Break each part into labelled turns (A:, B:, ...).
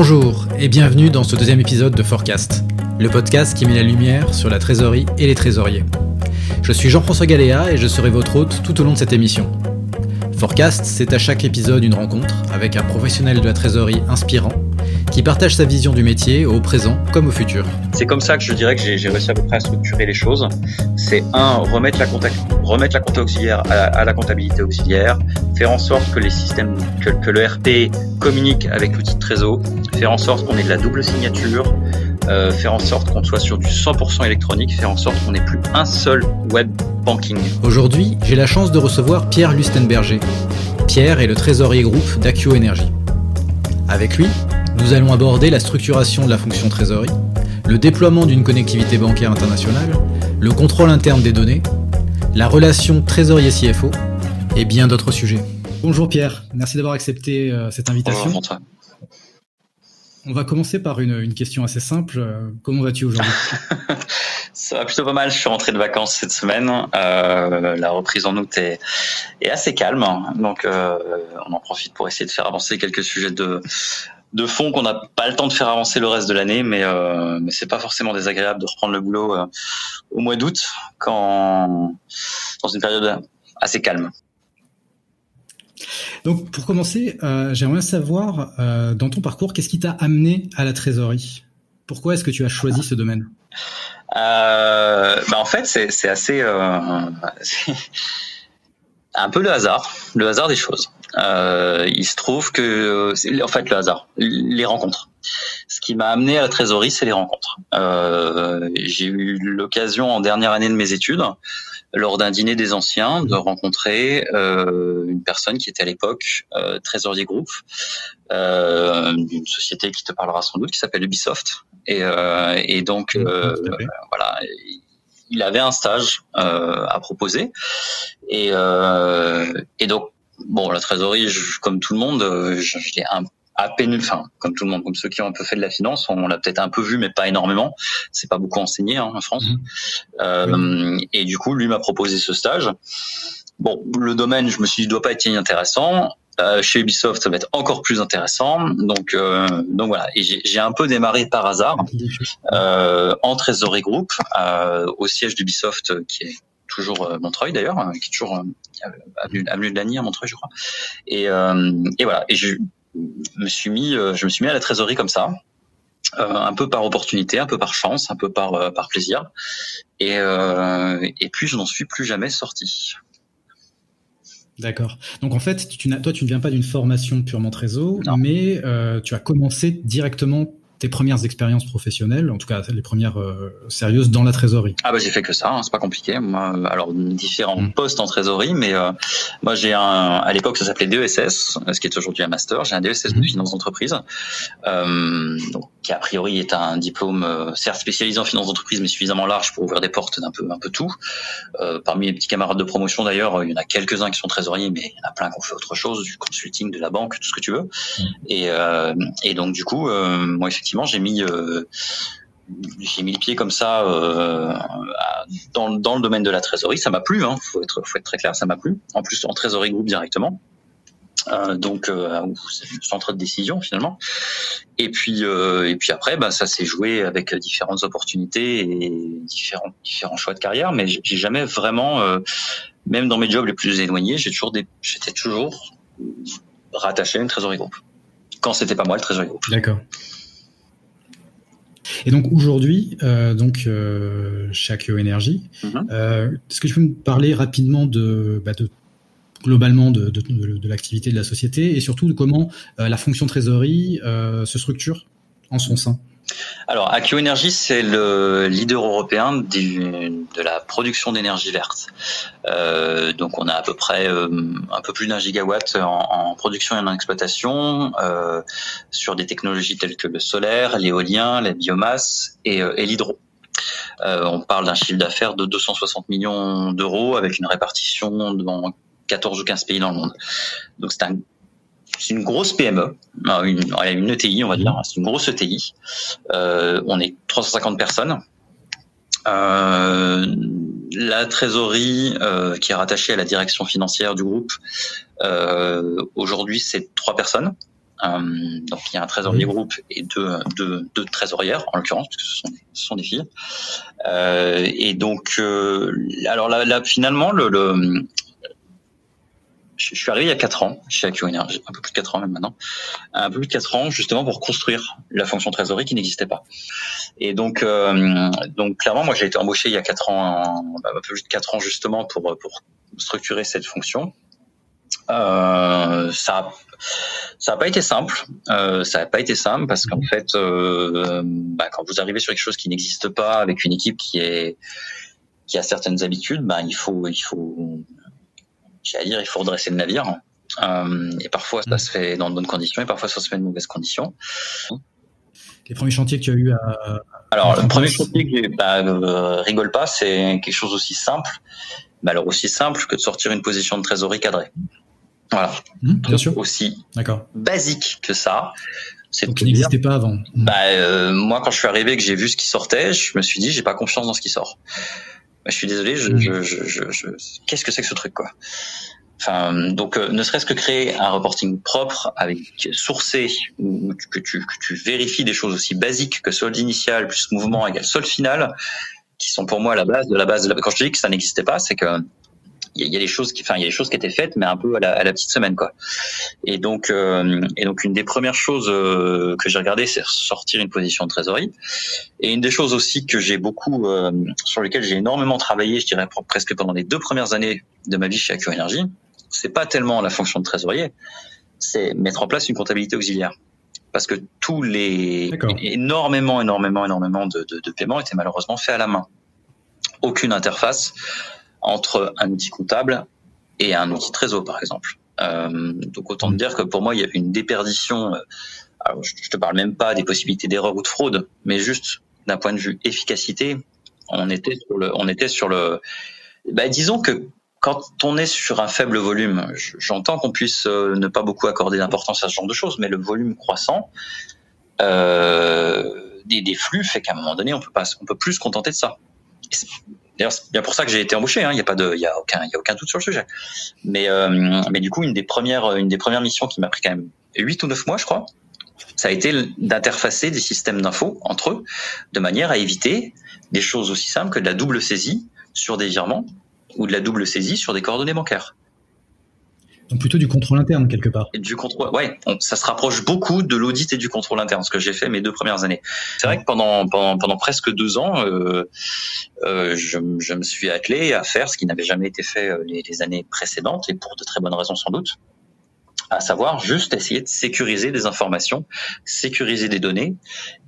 A: Bonjour et bienvenue dans ce deuxième épisode de Forecast, le podcast qui met la lumière sur la trésorerie et les trésoriers. Je suis Jean-François Galéa et je serai votre hôte tout au long de cette émission. Forecast, c'est à chaque épisode une rencontre avec un professionnel de la trésorerie inspirant qui partage sa vision du métier au présent comme au futur.
B: C'est comme ça que je dirais que j'ai réussi à peu près à structurer les choses. C'est un, remettre la compta, remettre la compta auxiliaire à, la comptabilité auxiliaire, faire en sorte que les systèmes, que, que le RP communique avec l'outil de trésor, faire en sorte qu'on ait de la double signature, euh, faire en sorte qu'on soit sur du 100% électronique, faire en sorte qu'on n'ait plus un seul web banking.
A: Aujourd'hui, j'ai la chance de recevoir Pierre Lustenberger. Pierre est le trésorier groupe d'Accio Energy. Avec lui, nous allons aborder la structuration de la fonction trésorerie, le déploiement d'une connectivité bancaire internationale, le contrôle interne des données, la relation trésorier-CFO et bien d'autres sujets. Bonjour Pierre, merci d'avoir accepté euh, cette invitation.
B: Bonjour,
A: On va commencer par une, question assez simple. Comment vas-tu aujourd'hui?
B: Ça va plutôt pas mal. Je suis rentré de vacances cette semaine. Euh, la reprise en août est, assez calme. Donc, euh, on en profite pour essayer de faire avancer quelques sujets de, de fond qu'on n'a pas le temps de faire avancer le reste de l'année, mais euh, mais c'est pas forcément désagréable de reprendre le boulot euh, au mois d'août quand dans une période assez calme.
A: Donc pour commencer, euh, j'aimerais savoir euh, dans ton parcours qu'est-ce qui t'a amené à la trésorerie? Pourquoi est-ce que tu as choisi ce domaine?
B: Euh, bah en fait c'est assez un peu le hasard, le hasard des choses. Euh, il se trouve que, en fait, le hasard, les rencontres. Ce qui m'a amené à la trésorerie, c'est les rencontres. Euh, j'ai eu l'occasion en dernière année de mes études, lors d'un dîner des anciens, de rencontrer euh, une personne qui était à l'époque euh, trésorier groupe euh, d'une société qui te parlera sans doute, qui s'appelle Ubisoft. Et, euh, et donc, voilà il avait un stage euh, à proposer et, euh, et donc bon la trésorerie comme tout le monde euh, je, l'ai un à peine, enfin comme tout le monde, comme ceux qui ont un peu fait de la finance, on l'a peut-être un peu vu, mais pas énormément. C'est pas beaucoup enseigné hein, en France. Mmh. Euh, Et du coup, lui m'a proposé ce stage. Bon, le domaine, je me suis dit, doit pas être inintéressant. Euh, chez Ubisoft, ça va être encore plus intéressant. Donc, euh, donc voilà. Et j'ai un peu démarré par hasard euh, en trésorerie groupe euh, au siège d'Ubisoft, qui est toujours Montreuil d'ailleurs, hein, qui est toujours avenue, avenue de Lagny à Montreuil, je crois. Et, et voilà. Et je me suis mis, je me suis mis à la trésorerie comme ça. un peu par opportunité, un peu par chance, un peu par, par plaisir. Et, et puis je n'en suis plus jamais sorti.
A: D'accord. Donc en fait, tu toi, tu ne viens pas d'une formation purement trésor, mais euh, tu as commencé directement tes premières expériences professionnelles, en tout cas les premières euh, sérieuses dans la trésorerie
B: Ah bah j'ai fait que ça, hein, c'est pas compliqué. Moi, alors différents mm. postes en trésorerie, mais euh, moi j'ai un, à l'époque ça s'appelait DESS, ce qui est aujourd'hui un master. J'ai un DESS de mm. finance d'entreprise, euh, donc qui a priori est un diplôme euh, certes spécialisé en finance d'entreprise, mais suffisamment large pour ouvrir des portes d'un peu un peu tout. Euh, parmi mes petits camarades de promotion d'ailleurs, il y en a quelques-uns qui sont trésoriers, mais il y en a plein qui ont fait autre chose, du consulting, de la banque, tout ce que tu veux. Mm. Et, et donc du coup, moi effectivement j'ai mis euh, j'ai mis le pied comme ça euh, dans, dans, le domaine de la trésorerie. Ça m'a plu, hein, faut être faut être très clair, ça m'a plu. En plus en trésorerie groupe directement. Euh, donc euh, centre de décision finalement. Et puis et puis après, bah, ça s'est joué avec différentes opportunités et différents différents choix de carrière. Mais j'ai jamais vraiment, même dans mes jobs les plus éloignés, j'ai toujours j'étais toujours rattaché à une trésorerie groupe. Quand c'était pas moi le trésorerie groupe.
A: D'accord. Et donc aujourd'hui, euh, donc euh, chez Akio Energy, euh, est-ce que tu peux me parler rapidement de, bah, de globalement de, de, de, l'activité de la société et surtout de comment euh, la fonction trésorerie euh, se structure en son sein?
B: Alors, Akio Energy, c'est le leader européen de la production d'énergie verte. Euh, donc, on a à peu près euh, un peu plus d'un gigawatt en, production et en exploitation euh, sur des technologies telles que le solaire, l'éolien, la biomasse et, et l'hydro. on parle d'un chiffre d'affaires de 260 millions d'euros avec une répartition dans 14 ou 15 pays dans le monde. Donc, c'est un c'est une grosse PME, une, une ETI, on va dire. C'est une grosse ETI. Euh, on est 350 personnes. Euh, la trésorerie euh, qui est rattachée à la direction financière du groupe, aujourd'hui, c'est trois personnes. Donc il y a un trésorier groupe et deux, deux, deux trésorières en l'occurrence parce que ce sont des, ce sont des filles. Et donc alors là, là finalement le, le je suis arrivé il y a 4 ans chez Energy, un peu plus de 4 ans même maintenant, un peu plus de 4 ans justement pour construire la fonction trésorerie qui n'existait pas. Et donc, euh, donc clairement, moi j'ai été embauché il y a 4 ans, bah, un peu plus de 4 ans justement pour, pour structurer cette fonction. Euh, ça ça n'a pas été simple. Euh, ça n'a pas été simple parce qu'en fait, euh, bah, quand vous arrivez sur quelque chose qui n'existe pas avec une équipe qui est qui a certaines habitudes, bah, il faut il faut j'allais dire il faut redresser le navire. Euh, et parfois ça se fait dans de bonnes conditions et parfois ça se fait de mauvaises conditions.
A: Les premiers chantiers que tu as eu à,
B: alors le premier chantier, bah, euh, rigole pas, c'est quelque chose aussi simple, mais alors aussi simple que de sortir une position de trésorerie cadrée. Voilà.
A: Mmh, bien sûr.
B: Aussi basique que ça.
A: C'est Donc, n'existait pas avant. Mmh.
B: Bah, euh, moi, quand je suis arrivé et que j'ai vu ce qui sortait, je me suis dit, j'ai pas confiance dans ce qui sort. Bah, je suis désolé, je, mmh. je, je, je qu'est-ce que c'est que ce truc, quoi? Enfin, donc, euh, ne serait-ce que créer un reporting propre avec sourcé, où que tu, que tu vérifies des choses aussi basiques que solde initial plus mouvement égale solde final, qui sont pour moi la base de la base. De la... Quand je dis que ça n'existait pas, c'est que il y, a des choses qui, enfin, il y a des choses qui étaient faites, mais un peu à la, à la petite semaine, quoi. Et donc, euh, et donc, une des premières choses euh, que j'ai regardé, c'est sortir une position de trésorerie. Et une des choses aussi que j'ai beaucoup, euh, sur lesquelles j'ai énormément travaillé, je dirais presque pendant les deux premières années de ma vie chez Accu Energy, c'est pas tellement la fonction de trésorier, c'est mettre en place une comptabilité auxiliaire parce que tous les énormément, énormément, énormément de, de, de, paiements étaient malheureusement faits à la main. Aucune interface, entre un outil comptable et un outil trésor, par exemple. Euh, donc autant dire que pour moi, il y a une déperdition. Euh, alors, je, te parle même pas des possibilités d'erreur ou de fraude, mais juste d'un point de vue efficacité, on était sur le, on était sur le. Bah, disons que quand on est sur un faible volume, j'entends qu'on puisse euh, ne pas beaucoup accorder d'importance à ce genre de choses, mais le volume croissant euh, des, des, flux fait qu'à un moment donné, on peut pas, on peut plus se contenter de ça. D'ailleurs, c'est bien pour ça que j'ai été embauché. Hein. Il n'y a pas de, il y a aucun, il y a aucun doute sur le sujet. Mais, euh, mais du coup, une des premières, une des premières missions qui m'a pris quand même huit ou neuf mois, je crois, ça a été d'interfacer des systèmes d'infos entre eux, de manière à éviter des choses aussi simples que de la double saisie sur des virements ou de la double saisie sur des coordonnées bancaires.
A: Donc plutôt du contrôle interne quelque part.
B: Et du contrôle, ouais, ça se rapproche beaucoup de l'audit et du contrôle interne, ce que j'ai fait mes deux premières années. C'est vrai que pendant pendant, pendant presque deux ans, euh, euh, je, je, me suis attelé à faire ce qui n'avait jamais été fait euh, les, les, années précédentes et pour de très bonnes raisons sans doute, à savoir juste essayer de sécuriser des informations, sécuriser des données,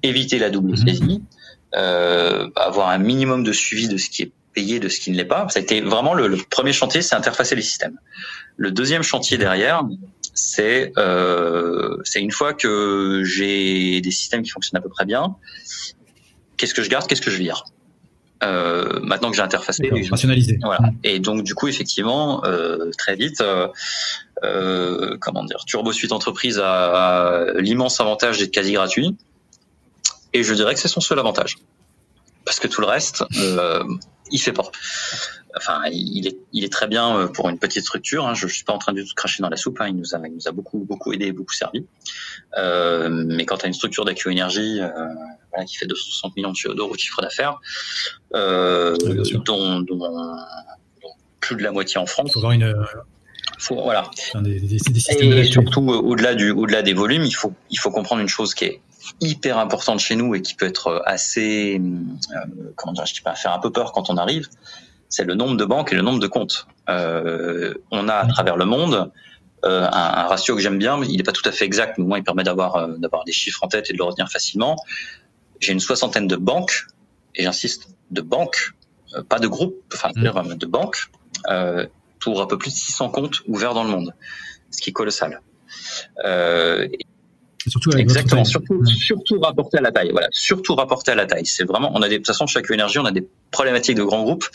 B: éviter la double mhm. saisie, euh, avoir un minimum de suivi de ce qui est payé de ce qui ne l'est pas. Ça a été vraiment le, le premier chantier, c'est interfacer les systèmes. Le deuxième chantier derrière, c'est euh, c'est une fois que j'ai des systèmes qui fonctionnent à peu prêt bien, qu'est-ce que je garde, qu'est-ce que je vire? Euh, maintenant que j'ai interfacé,
A: rationalisé.
B: Voilà. Mmh. Et donc du coup, effectivement, euh, très vite, euh, comment dire, Turbo Suite Entreprise a, a l'immense avantage d'être quasi gratuit, et je dirais que c'est son seul avantage, parce que tout le reste, il fait pas. Enfin, il est, il est très bien euh, pour une petite structure. Hein. Je, je suis pas en train de tout cracher dans la soupe. Hein. Il nous a, il nous a beaucoup, beaucoup aidé, beaucoup servi. Euh, mais quand tu as une structure d'AQ Énergie euh, voilà, qui fait 260 millions d'euros de chiffre d'affaires, euh, dont, dont, dont, plus de la moitié en France.
A: Il faut avoir une.
B: Faut, voilà.
A: Des, des, des
B: et surtout, au-delà du, au-delà des volumes, il faut, il faut comprendre une chose qui est hyper importante chez nous et qui peut être assez, euh, comment dire, je sais pas, faire un peu peur quand on arrive, c'est le nombre de banques et le nombre de comptes. Euh, on a à travers le monde euh, un, un, ratio que j'aime bien, il n'est pas tout à fait exact, mais au moins il permet d'avoir euh, d'avoir des chiffres en tête et de le retenir facilement. J'ai une soixantaine de banques, et j'insiste, de banques, euh, pas de groupes, enfin mmh. de banques, pour un peu plus de 600 comptes ouverts dans le monde, ce qui est colossal. Euh,
A: Surtout
B: Exactement, surtout, surtout rapporté à la taille. Voilà, surtout rapporté à la taille. C'est vraiment, on a des, de toute façon, chaque énergie, on a des problématiques de grands groupes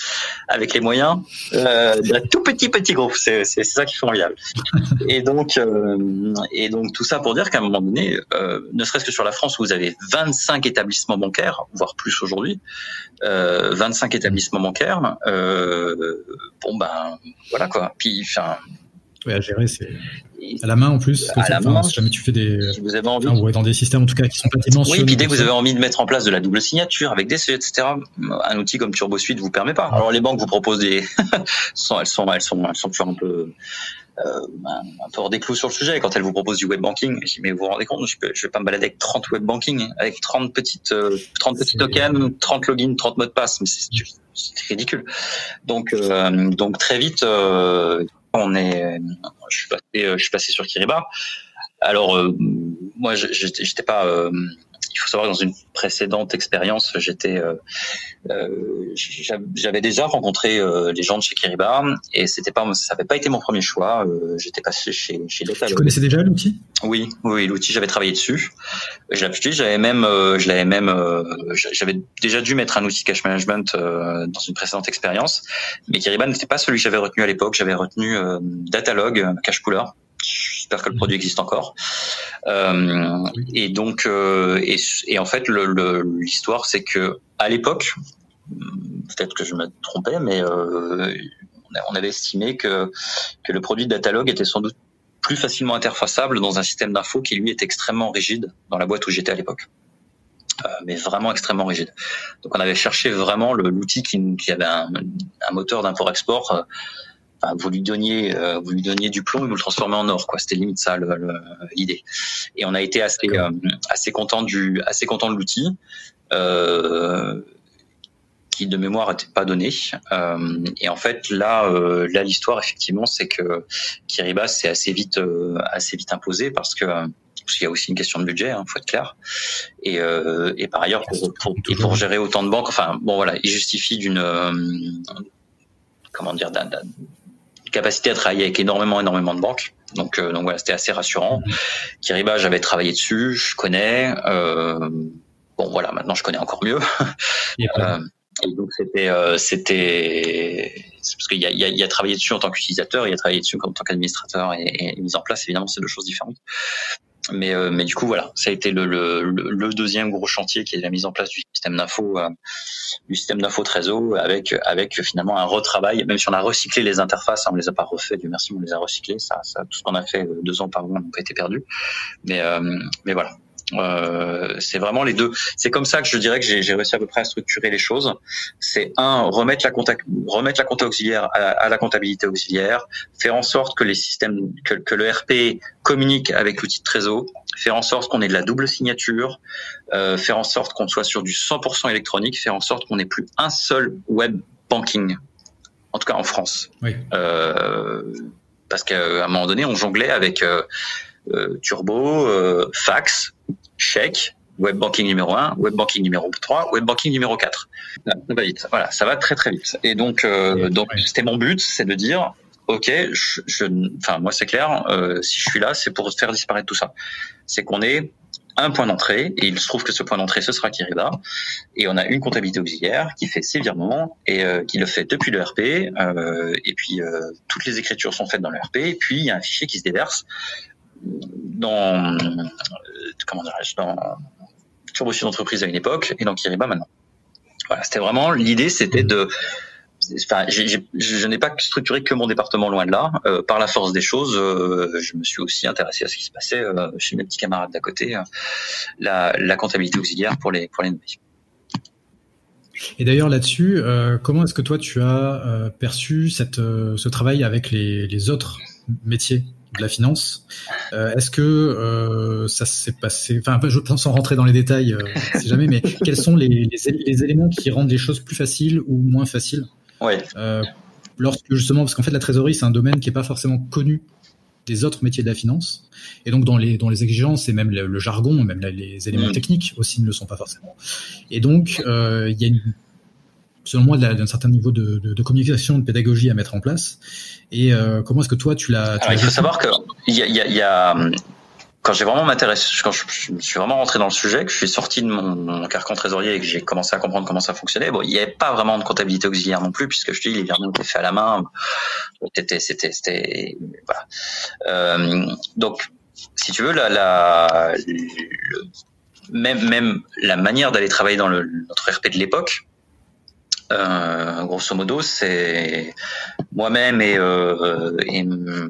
B: avec les moyens euh, d'un tout petit petit groupe. C'est, c'est, ça qui est formidable. et donc, euh, et donc tout ça pour dire qu'à un moment donné, euh, ne serait-ce que sur la France, où vous avez 25 établissements bancaires, voire plus aujourd'hui, euh, 25 établissements bancaires. Euh, bon ben, voilà quoi. Puis, enfin
A: à gérer, c'est. à la main en plus.
B: À la main.
A: Si jamais tu fais des.
B: Si vous avez envie.
A: ouais, dans des systèmes en tout cas qui sont pas dimensionnés.
B: Oui, puis dès que vous avez envie de mettre en place de la double signature avec des etc. Un outil comme TurboSuite vous permet pas. Alors les banques vous proposent des. elles sont, elles sont, elles sont, elles sont toujours un peu euh, un peu hors des clous sur le sujet quand elle vous propose du web banking. Je dis, mais vous vous rendez compte, je, peux, je vais pas me balader avec 30 web banking, avec 30 petites, euh, 30 petits tokens, 30 logins, 30 mots de passe, mais c'est ridicule. Donc, euh, donc très vite, euh, on est, je suis passé, je suis passé sur Kiriba. Alors, euh, moi, j'étais pas il faut savoir que dans une précédente expérience, j'étais, euh, euh, j'avais déjà rencontré euh, les gens de chez Kiriba et c'était pas, ça n'avait pas été mon premier choix. j'étais passé chez chez Data.
A: Tu connaissais déjà l'outil
B: Oui, oui, l'outil, j'avais travaillé dessus. J'avais même, je l'avais même, j'avais déjà dû mettre un outil cache management dans une précédente expérience, mais Kiriba n'était pas celui que j'avais retenu à l'époque. J'avais retenu Datalog, cache pooler J'espère que le produit existe encore. Euh, et donc, euh, et, et, en fait, l'histoire, le, c'est que à l'époque, peut-être que je me trompais, mais euh, on avait estimé que, que le produit Datalog était sans doute plus facilement interfaçable dans un système d'info qui lui est extrêmement rigide dans la boîte où j'étais à l'époque. Euh, mais vraiment extrêmement rigide. Donc on avait cherché vraiment l'outil qui, qui, avait un, un moteur d'import-export vous lui donniez, euh, vous lui donniez du plomb et vous le transformez en or, quoi. C'était limite ça l'idée. Et on a été assez, euh, assez content du, assez content de l'outil. Euh, qui de mémoire n'était pas donné. et en fait, là, là l'histoire effectivement, c'est que Kiribati s'est assez vite, assez vite imposé parce que parce qu'il y a aussi une question de budget, hein, faut être clair. Et, et par ailleurs, pour, pour, pour, gérer autant de banques, enfin bon voilà, il justifie d'une comment dire d'un capacité à travailler avec énormément, énormément de banques. Donc, euh, donc voilà, c'était assez rassurant. Kiriba, j'avais travaillé dessus, je connais. Euh, bon, voilà, maintenant je connais encore mieux. Euh, et donc c'était, c'était, parce qu'il y a, il y, a, travaillé dessus en tant qu'utilisateur, il y a travaillé dessus en tant qu'administrateur et, et, mise en place. Évidemment, c'est deux choses différentes. Mais, euh, mais du coup, voilà, ça a été le, le, le, deuxième gros chantier qui est la mise en place du système d'info, euh, du système d'info Trésor, avec avec finalement un retravail. Même si on a recyclé les interfaces, hein, on les a pas refait, du merci, on les a recyclés. Ça, ça tout ce qu'on a fait euh, deux ans par an n'a pas été perdu. Mais mais voilà, euh, c'est vraiment les deux. C'est comme ça que je dirais que j'ai réussi à peu près à structurer les choses. C'est un remettre la compta, remettre la compta auxiliaire à, la comptabilité auxiliaire, faire en sorte que les systèmes, que, que le RP communique avec l'outil de trésor, faire en sorte qu'on ait de la double signature, euh, faire en sorte qu'on soit sur du 100% électronique, faire en sorte qu'on n'ait plus un seul web banking, en tout cas en France. Oui. Euh, parce qu'à un moment donné, on jonglait avec euh, Turbo, euh, fax, chèque, web banking numéro 1, web banking numéro 3, web banking numéro 4. Ça va vite. Voilà, ça va très très vite. Et donc, euh, donc c'était mon but, c'est de dire, ok, je, je enfin moi c'est clair, euh, si je suis là, c'est pour faire disparaître tout ça. C'est qu'on est un point d'entrée, et il se trouve que ce point d'entrée, ce sera Kiriba, et on a une comptabilité auxiliaire qui fait ses virements, et euh, qui le fait depuis le RP, euh, et puis euh, toutes les écritures sont faites dans le RP, et puis il y a un fichier qui se déverse dans comment dirais-je, dans Turbo d'entreprise à une époque et dans Kiriba maintenant. Voilà, c'était vraiment l'idée, c'était de Enfin, je n'ai pas structuré que mon département loin de là. Euh, par la force des choses, euh, je me suis aussi intéressé à ce qui se passait euh, chez mes petits camarades d'à côté, la, comptabilité auxiliaire pour les pour les.
A: Et d'ailleurs là-dessus, comment est-ce que toi tu as perçu cette, ce travail avec les, les autres métiers? De la finance. Euh, est-ce que euh, ça s'est passé Enfin, je pense sans rentrer dans les détails, euh, si jamais, mais quels sont les, les, éléments qui rendent les choses plus faciles ou moins faciles?
B: Ouais.
A: lorsque justement, parce qu'en fait, la trésorerie, c'est un domaine qui est pas forcément connu des autres métiers de la finance. Et donc dans les dans les exigences et même le, jargon, même les éléments mm. techniques aussi ne le sont pas forcément. Et donc il y a une selon moi, d'un certain niveau de, de, de, communication, de pédagogie à mettre en place. Et euh, comment est-ce que toi, tu l'as
B: Il faut savoir que y a, y, a, y a, quand j'ai vraiment m'intéressé, quand je, je, suis vraiment rentré dans le sujet, que je suis sorti de mon, mon carcan trésorier et que j'ai commencé à comprendre comment ça fonctionnait, bon, il n'y avait pas vraiment de comptabilité auxiliaire non plus, puisque je te dis, les virements étaient faits à la main. C'était, c'était, c'était, voilà. Euh, donc, si tu veux, la, la le, même, même la manière d'aller travailler dans le, notre RP de l'époque, Euh, grosso modo, c'est moi-même et, euh,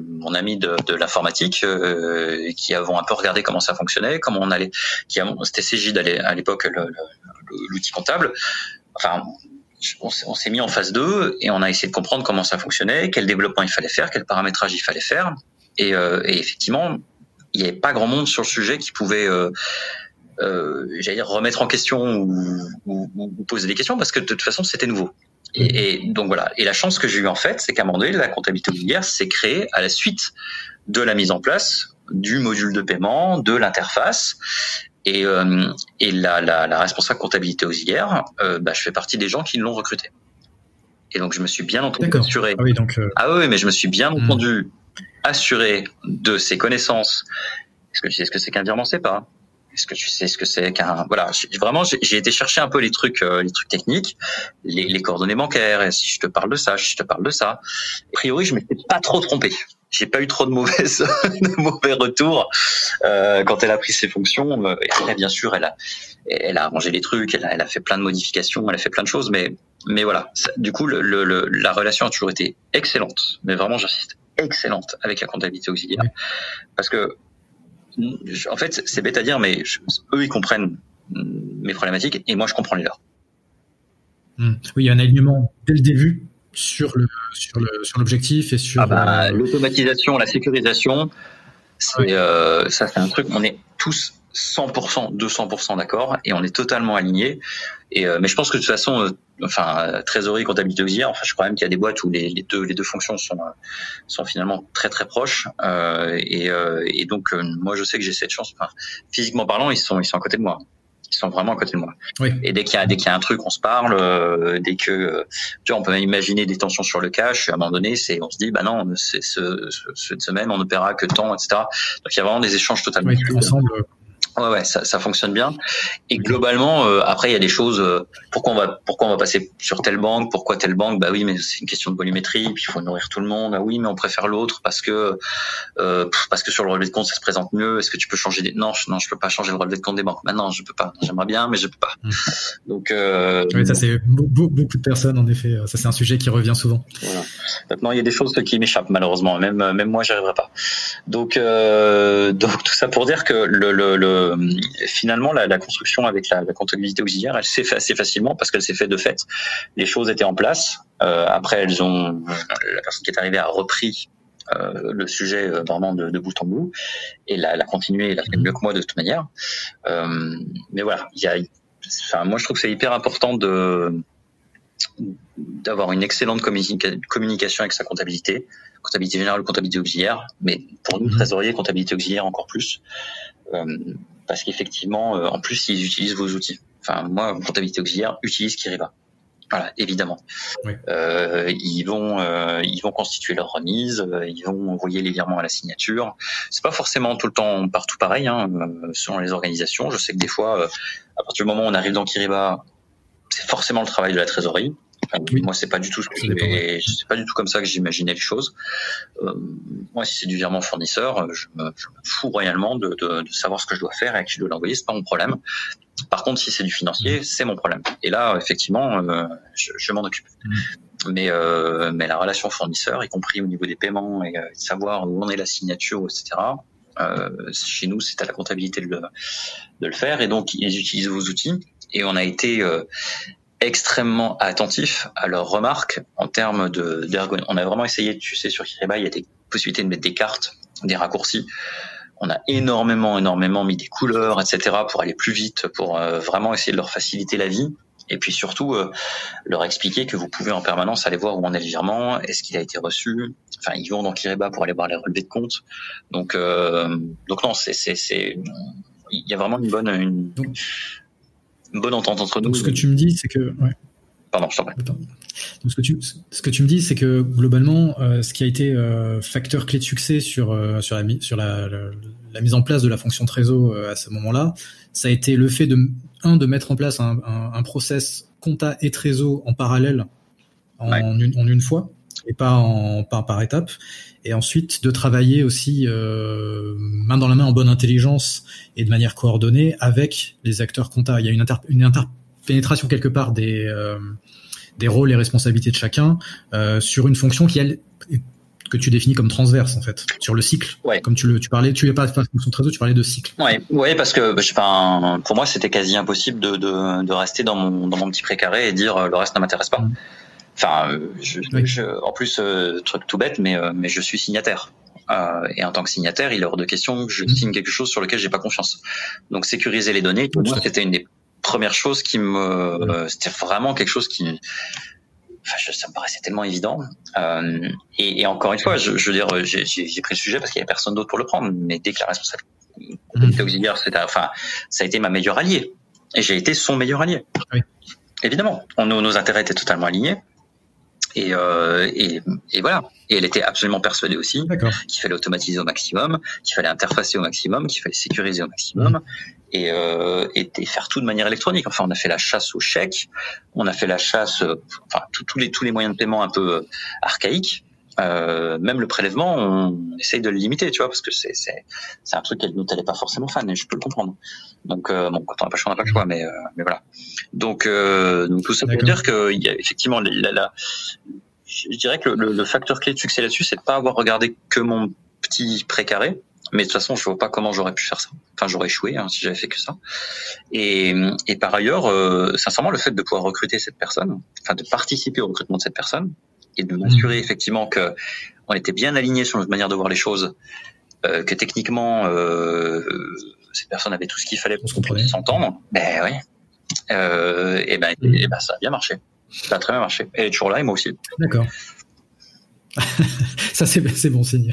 B: mon ami de, l'informatique euh, qui avons un peu regardé comment ça fonctionnait, comment on allait, qui c'était Cégide à l'époque l'outil comptable. Enfin, on s'est mis en phase 2 et on a essayé de comprendre comment ça fonctionnait, quel développement il fallait faire, quel paramétrage il fallait faire. Et, et effectivement, il n'y avait pas grand monde sur le sujet qui pouvait euh, j'allais dire remettre en question ou, ou, ou, poser des questions parce que de toute façon c'était nouveau. Et, et, donc voilà. Et la chance que j'ai eu en fait, c'est qu'à un moment donné, la comptabilité ouvrière s'est créée à la suite de la mise en place du module de paiement, de l'interface. Et, euh, et la, la, la, responsable comptabilité auxiliaire, euh, bah, je fais partie des gens qui l'ont recruté. Et donc je me suis bien entendu assuré.
A: Ah oui, donc euh...
B: ah oui, mais je me suis bien hmm. entendu assuré de ses connaissances. Est-ce que tu sais ce que c'est qu'un virement pas? Est-ce que tu sais ce que c'est qu'un voilà vraiment j'ai été chercher un peu les trucs euh, les trucs techniques les, les, coordonnées bancaires et si je te parle de ça je te parle de ça. A priori je m'étais pas trop trompé. J'ai pas eu trop de mauvaises de mauvais retours euh, quand elle a pris ses fonctions. Et elle, bien sûr elle a elle a arrangé les trucs elle a, elle a, fait plein de modifications elle a fait plein de choses mais mais voilà. Du coup le, le, la relation a toujours été excellente. Mais vraiment j'insiste excellente avec la comptabilité auxiliaire. Parce que en fait, c'est bête à dire, mais eux, ils comprennent mes problématiques et moi, je comprends les leurs.
A: Hmm. Oui, il y a un alignement dès le début sur le sur le sur l'objectif et sur
B: ah bah, euh, l'automatisation, la sécurisation. C'est euh, ça, c'est un truc. On est tous 100%, 200% d'accord et on est totalement alignés. Et euh, mais je pense que de toute façon, euh, enfin trésorerie, comptabilité auxiliaire, enfin je crois même qu'il y a des boîtes où les, les, deux les deux fonctions sont sont finalement très très proches. Euh, et, euh, et, donc moi je sais que j'ai cette chance. Enfin, physiquement parlant, ils sont ils sont à côté de moi. Ils sont vraiment à côté de moi.
A: Oui.
B: Et dès qu'il y a dès qu'il y a un truc, on se parle. dès que tu vois, on peut imaginer des tensions sur le cash. À un moment donné, c'est on se dit bah non, c'est ce, ce, cette semaine on ne paiera que tant, etc. Donc il y a vraiment des échanges totalement.
A: Oui, ensemble
B: Ouais, ouais, ça, ça fonctionne bien. Et globalement, euh, après, il y a des choses. Euh, pourquoi on va, pourquoi on va passer sur telle banque Pourquoi telle banque? Bah oui, mais c'est une question de volumétrie. Puis il faut nourrir tout le monde. Ah oui, mais on préfère l'autre parce que euh, parce que sur le relevé de compte, ça se présente mieux. Est-ce que tu peux changer des Non, je, non, je peux pas changer le relevé de compte des banques. Maintenant, je peux pas. J'aimerais bien, mais je peux pas. Mmh. Donc. Euh,
A: oui, ça c'est beaucoup, beaucoup de personnes en effet. Ça c'est un sujet qui revient souvent.
B: Voilà. Maintenant, il y a des choses qui m'échappent malheureusement. Même même moi, j'y arriverai pas. Donc euh, donc tout ça pour dire que le, le, le euh, finalement, la, la, construction avec la, la, comptabilité auxiliaire, elle s'est fait assez facilement parce qu'elle s'est fait de fait. Les choses étaient en place. Euh, après, elles ont, la personne qui est arrivée a repris euh, le sujet euh, vraiment de, de, bout en bout et l'a, l'a continué, l'a fait mieux que moi de toute manière. Euh, mais voilà, il y a, enfin, moi je trouve que c'est hyper important de d'avoir une excellente communication avec sa comptabilité, comptabilité générale, comptabilité auxiliaire, mais pour nous, mhm. trésorier, comptabilité auxiliaire encore plus. Euh, parce qu'effectivement, euh, en plus, ils utilisent vos outils. Enfin, moi, comptabilité auxiliaire utilise Kiriba. Voilà, évidemment.
A: Oui.
B: Euh, ils vont, euh, ils vont constituer leur remise, euh, ils vont envoyer les virements à la signature. C'est pas forcément tout le temps partout pareil, hein, euh, selon les organisations. Je sais que des fois, à partir du moment où on arrive dans Kiriba, c'est forcément le travail de la trésorerie. Oui. Moi, c'est pas du tout ce que c'est pas du tout comme ça que j'imaginais les choses. Euh, moi, si c'est du virement fournisseur, je me, je me fous royalement de, de, de, savoir ce que je dois faire et à qui je dois l'envoyer. C'est pas mon problème. Par contre, si c'est du financier, c'est mon problème. Et là, effectivement, euh, je, je m'en occupe. Mmh. Mais, euh, mais la relation fournisseur, y compris au niveau des paiements et euh, savoir où en est la signature, etc. Euh, chez nous, c'est à la comptabilité de le, de le faire. Et donc, ils utilisent vos outils. Et on a été euh, extrêmement attentifs à leurs remarques en termes de d'ergonomie. On a vraiment essayé, tu sais, sur Kiriba, il y a des possibilités de mettre des cartes, des raccourcis. On a énormément, énormément mis des couleurs, etc., pour aller plus vite, pour euh, vraiment essayer de leur faciliter la vie. Et puis surtout, euh, leur expliquer que vous pouvez en permanence aller voir où en est le virement, est-ce qu'il a été reçu. Enfin, ils vont dans Kiriba pour aller voir les relevés de compte. Donc, euh, donc non, c'est, c'est, c'est, il y a vraiment une bonne, une, une bonne entente entre nous.
A: Donc, ce que tu me dis, c'est que. Ouais.
B: Pardon, je t'en prie.
A: Donc, ce que tu, ce que tu me dis, c'est que globalement, euh, ce qui a été euh, facteur clé de succès sur euh, sur la sur la, la, la, mise en place de la fonction Trésor euh, à ce moment-là, ça a été le fait de un de mettre en place un, un, un process compta et Trésor en parallèle en, ouais. une, en une fois et pas en pas par étape et ensuite de travailler aussi euh, main dans la main en bonne intelligence et de manière coordonnée avec les acteurs compta. Il y a une, inter, une interpénétration quelque part des, euh, des rôles et responsabilités de chacun sur une fonction qui elle que tu définis comme transverse en fait sur le cycle.
B: Ouais.
A: Comme tu le tu parlais, tu n'es pas de fonction trésor, tu parlais de cycle.
B: Ouais, ouais, parce que enfin, pour moi c'était quasi impossible de, de, de, rester dans mon dans mon petit précaré et dire euh, le reste ne m'intéresse pas. Mm. Enfin, euh, je, en plus euh, truc tout bête, mais mais je suis signataire. Euh, et en tant que signataire, il est hors de question que je mm. signe quelque chose sur lequel j'ai pas confiance. Donc sécuriser les données, c'était une des premières choses qui me, c'était vraiment quelque chose qui Enfin, ça me paraissait tellement évident. Euh, et, et, encore une fois, je, je veux dire, j'ai pris le sujet parce qu'il y a personne d'autre pour le prendre. Mais dès que la responsabilité mmh. auxiliaire, c'était, enfin, ça a été ma meilleure alliée. Et j'ai été son meilleur allié. Évidemment, on, nos, intérêts étaient totalement alignés. Et, euh, et, et, voilà. Et elle était absolument persuadée aussi qu'il fallait automatiser au maximum, qu'il fallait interfacer au maximum, qu'il fallait sécuriser au maximum. Et, euh, et, faire tout de manière électronique. Enfin, on a fait la chasse aux chèques, on a fait la chasse, euh, enfin tous les tous les moyens de paiement un peu archaïques. Euh, même le prélèvement, on essaye de le limiter, tu vois, parce que c'est c'est c'est un truc dont elle n'est pas forcément fan, et je peux le comprendre. Donc euh, bon, quand on n'a pas le choix, on n'a pas le choix, mais euh, mais voilà. Donc donc tout ça pour dire que il y a effectivement la, la, je dirais que le, le facteur clé de succès là-dessus, c'est de pas avoir regardé que mon petit précaré, mais de toute façon, je vois pas comment j'aurais pu faire ça. Enfin, j'aurais échoué hein, si j'avais fait que ça. Et, et par ailleurs, euh, sincèrement, le fait de pouvoir recruter cette personne, enfin de participer au recrutement de cette personne, et de m'assurer mmh. effectivement que on était bien aligné sur notre manière de voir les choses, euh, que techniquement euh, cette personne avait tout ce qu'il fallait pour s'entendre. Ben oui. Euh, et ben, mmh. et ben ça a bien marché. Ça a très bien marché. Elle est toujours là et moi aussi.
A: D'accord. ça c'est bon signe.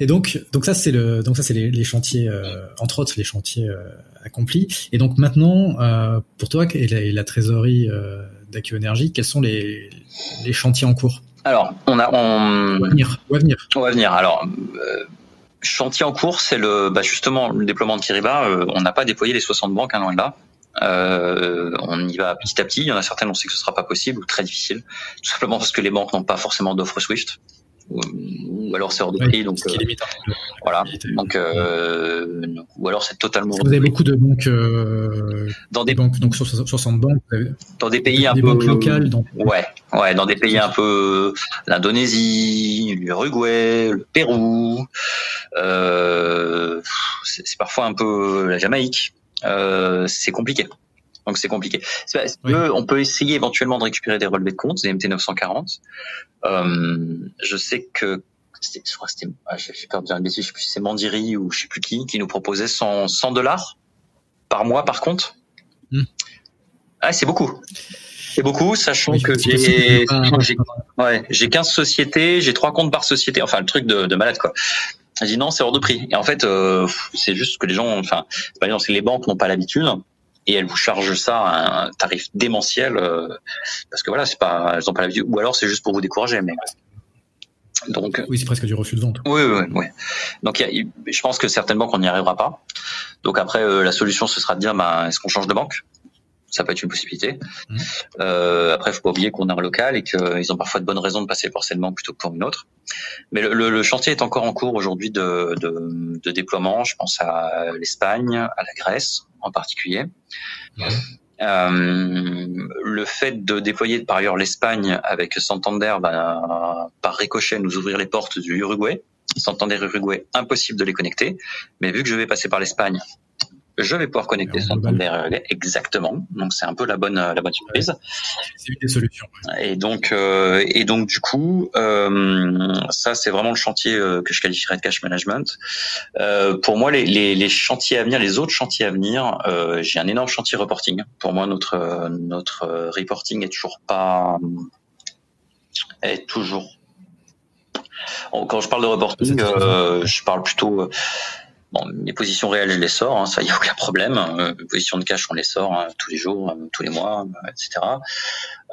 A: Et donc, donc ça c'est le, donc ça c'est les, les, chantiers, euh, entre autres les chantiers euh, accomplis. Et donc maintenant, euh, pour toi et la, et la trésorerie euh, Energy, quels sont les, les chantiers en cours?
B: Alors, on a, on...
A: va venir, on va venir.
B: Alors. Euh, chantier en cours, c'est le, bah justement le déploiement de Kiriba. Euh, on n'a pas déployé les 60 banques, un an et là. Euh, on y va petit à petit. Il y en a certaines, on sait que ce sera pas possible ou très difficile, tout simplement parce que les banques n'ont pas forcément d'offre Swift ou alors c'est hors de prix, donc euh, voilà. Donc euh, ou alors c'est totalement.
A: Vous avez beaucoup de banques euh,
B: dans des
A: banques, donc 60 banques.
B: Dans des pays un
A: peu locales, donc.
B: Ouais, ouais, dans des pays un peu l'Indonésie, l'Uruguay, le Pérou. Euh, c'est parfois un peu la Jamaïque. Euh, c'est compliqué. Donc c'est compliqué. On peut essayer éventuellement de récupérer des relevés de compte, des MT 940. Euh, je sais que je crois que c'était, ah, j'ai peur de dire une bêtise, je sais plus si c'est Mandiri ou je sais plus qui, qui nous proposait 100, 100 dollars par mois par compte. Hmm. Ah, c'est beaucoup. C'est beaucoup, sachant que j'ai, ouais, j'ai 15 sociétés, j'ai trois comptes par société, enfin le truc de, de malade quoi. J'ai dit non, c'est hors de prix. Et en fait, euh, c'est juste que les gens, enfin, c'est les banques n'ont pas l'habitude et elles vous chargent ça à un tarif démentiel euh, parce que voilà, c'est pas, elles ont pas l'habitude, ou alors c'est juste pour vous décourager, mais.
A: Donc, oui, c'est presque du refus de vente.
B: Oui, oui, oui. Donc, y a, je pense que certainement qu'on n'y arrivera pas. Donc après, euh, la solution, ce sera de dire, bah, est-ce qu'on change de banque? Ça peut être une possibilité. Mmh. Euh, après, faut pas oublier qu'on est un local et qu'ils ont parfois de bonnes raisons de passer pour plutôt que pour une autre. Mais le, le, le chantier est encore en cours aujourd'hui de, de, de, déploiement. Je pense à l'Espagne, à la Grèce en particulier. Mmh. Euh, le fait de déployer par ailleurs l'Espagne avec Santander va par ricochet nous ouvrir les portes du Uruguay. Santander Uruguay, impossible de les connecter. Mais vu que je vais passer par l'Espagne, je vais pouvoir connecter Santander exactement. Donc c'est un peu la bonne la bonne surprise.
A: C'est une des solutions.
B: Et donc euh, et donc du coup euh, ça c'est vraiment le chantier euh, que je qualifierais de cash management. Euh, pour moi les, les, les, chantiers à venir, les autres chantiers à venir, euh, j'ai un énorme chantier reporting. Pour moi notre notre reporting est toujours pas est toujours quand je parle de reporting, je parle plutôt Bon, mes positions réelles, je les sors, hein, ça y a aucun problème. Euh, mes positions de cash, on les sort hein, tous les jours, euh, tous les mois, euh, etc.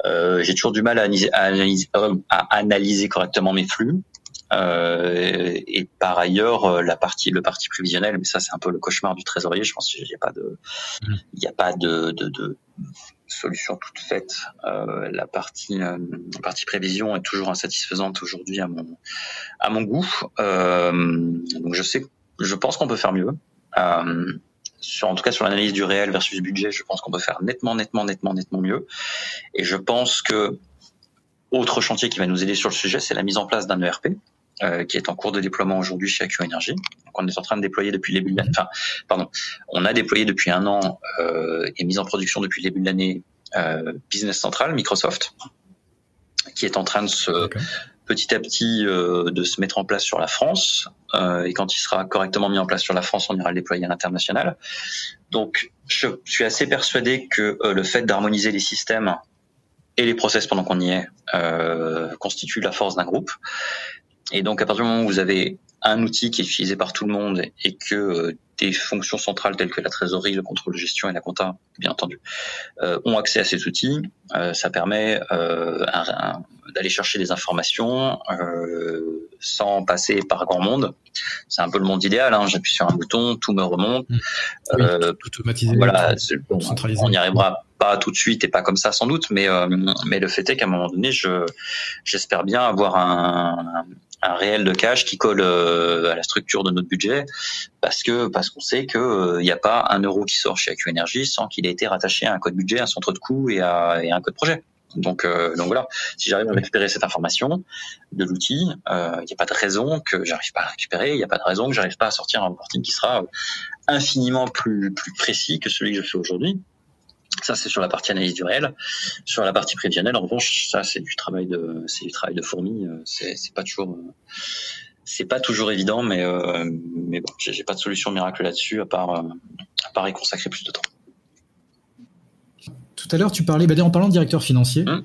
B: Euh, J'ai toujours du mal à analyser, à analyser, à analyser correctement mes flux. Euh, et par ailleurs, la partie, le parti prévisionnel, mais ça c'est un peu le cauchemar du trésorier. Je pense qu'il n'y a pas de, mmh. il n'y a pas de, de, de, solution toute faite. Euh, la partie, la partie prévision est toujours insatisfaisante aujourd'hui à mon, à mon goût. donc je sais je pense qu'on peut faire mieux. Euh, sur, en tout cas sur l'analyse du réel versus budget, je pense qu'on peut faire nettement, nettement, nettement, nettement mieux. Et je pense que autre chantier qui va nous aider sur le sujet, c'est la mise en place d'un ERP. Euh, qui est en cours de déploiement aujourd'hui chez AQ Energy. Donc on est en train de déployer depuis le début de enfin, pardon, on a déployé depuis un an euh, et mis en production depuis le début de l'année euh, Business Central, Microsoft, qui est en train de se petit à petit euh, de se mettre en place sur la France. Euh, et quand il sera correctement mis en place sur la France, on ira le déployer à l'international. Donc, je suis assez persuadé que euh, le fait d'harmoniser les systèmes et les process pendant qu'on y est constitue la force d'un groupe. Et donc, à partir du moment où vous avez un outil qui est utilisé par tout le monde et que des fonctions centrales telles que la trésorerie, le contrôle de gestion et la compta, bien entendu, euh, ont accès à cet outil. Euh, ça permet euh, d'aller chercher des informations sans passer par grand monde. C'est un peu le monde idéal. Hein. J'appuie sur un bouton, tout me remonte.
A: Mmh. Oui, tout automatisé.
B: Voilà, on n'y arrivera pas tout de suite et pas comme ça sans doute, mais mais le fait est qu'à un moment donné, je j'espère bien avoir un, un réel de cash qui colle euh, à la structure de notre budget parce que parce qu'on sait que il euh, n'y a pas un euro qui sort chez AQ Energy sans qu'il ait été rattaché à un code budget, un centre de coût et à, et à un code projet. Donc, euh, donc voilà, si j'arrive à récupérer cette information de l'outil, il n'y a pas de raison que j'arrive pas à récupérer, il n'y a pas de raison que j'arrive pas à sortir un reporting qui sera infiniment plus plus précis que celui que je fais aujourd'hui. Ça, c'est sur la partie analyse du réel. Sur la partie prévisionnelle, en revanche, ça, c'est du travail de, c'est du travail de fourmi. Euh, c'est, c'est pas toujours, euh, c'est pas toujours évident, mais, euh, mais bon, j'ai, pas de solution miracle là-dessus à part, à part y consacrer plus de temps.
A: Tout à l'heure, tu parlais, bah, en parlant de directeur financier, hum.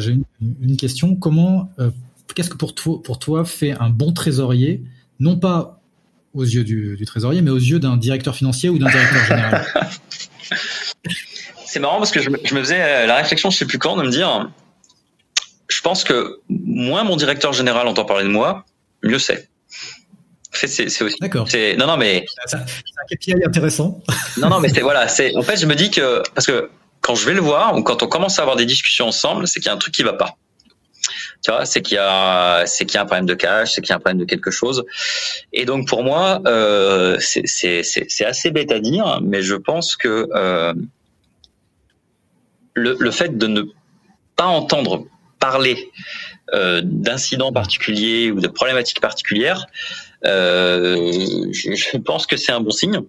A: j'ai une, question. Comment, qu'est-ce que pour toi, pour toi fait un bon trésorier, non pas aux yeux du, du trésorier, mais aux yeux d'un directeur financier ou d'un directeur général?
B: c'est marrant parce que je me, faisais euh, la réflexion, je sais plus quand, de me dire, je pense que moins mon directeur général entend parler de moi, mieux c'est. En fait, c'est aussi.
A: D'accord.
B: Non, non, mais.
A: C'est un KPI intéressant.
B: non, non, mais c'est voilà. C'est en fait, je me dis que parce que quand je vais le voir ou quand on commence à avoir des discussions ensemble, c'est qu'il y a un truc qui va pas. Tu vois, c'est qu'il y a, c'est qu'il y a un problème de cash, c'est qu'il y a un problème de quelque chose. Et donc pour moi, euh, c'est assez bête à dire, mais je pense que euh, le, fait de ne pas entendre parler euh, d'incidents particuliers ou de problématiques particulières, je, pense que c'est un bon signe.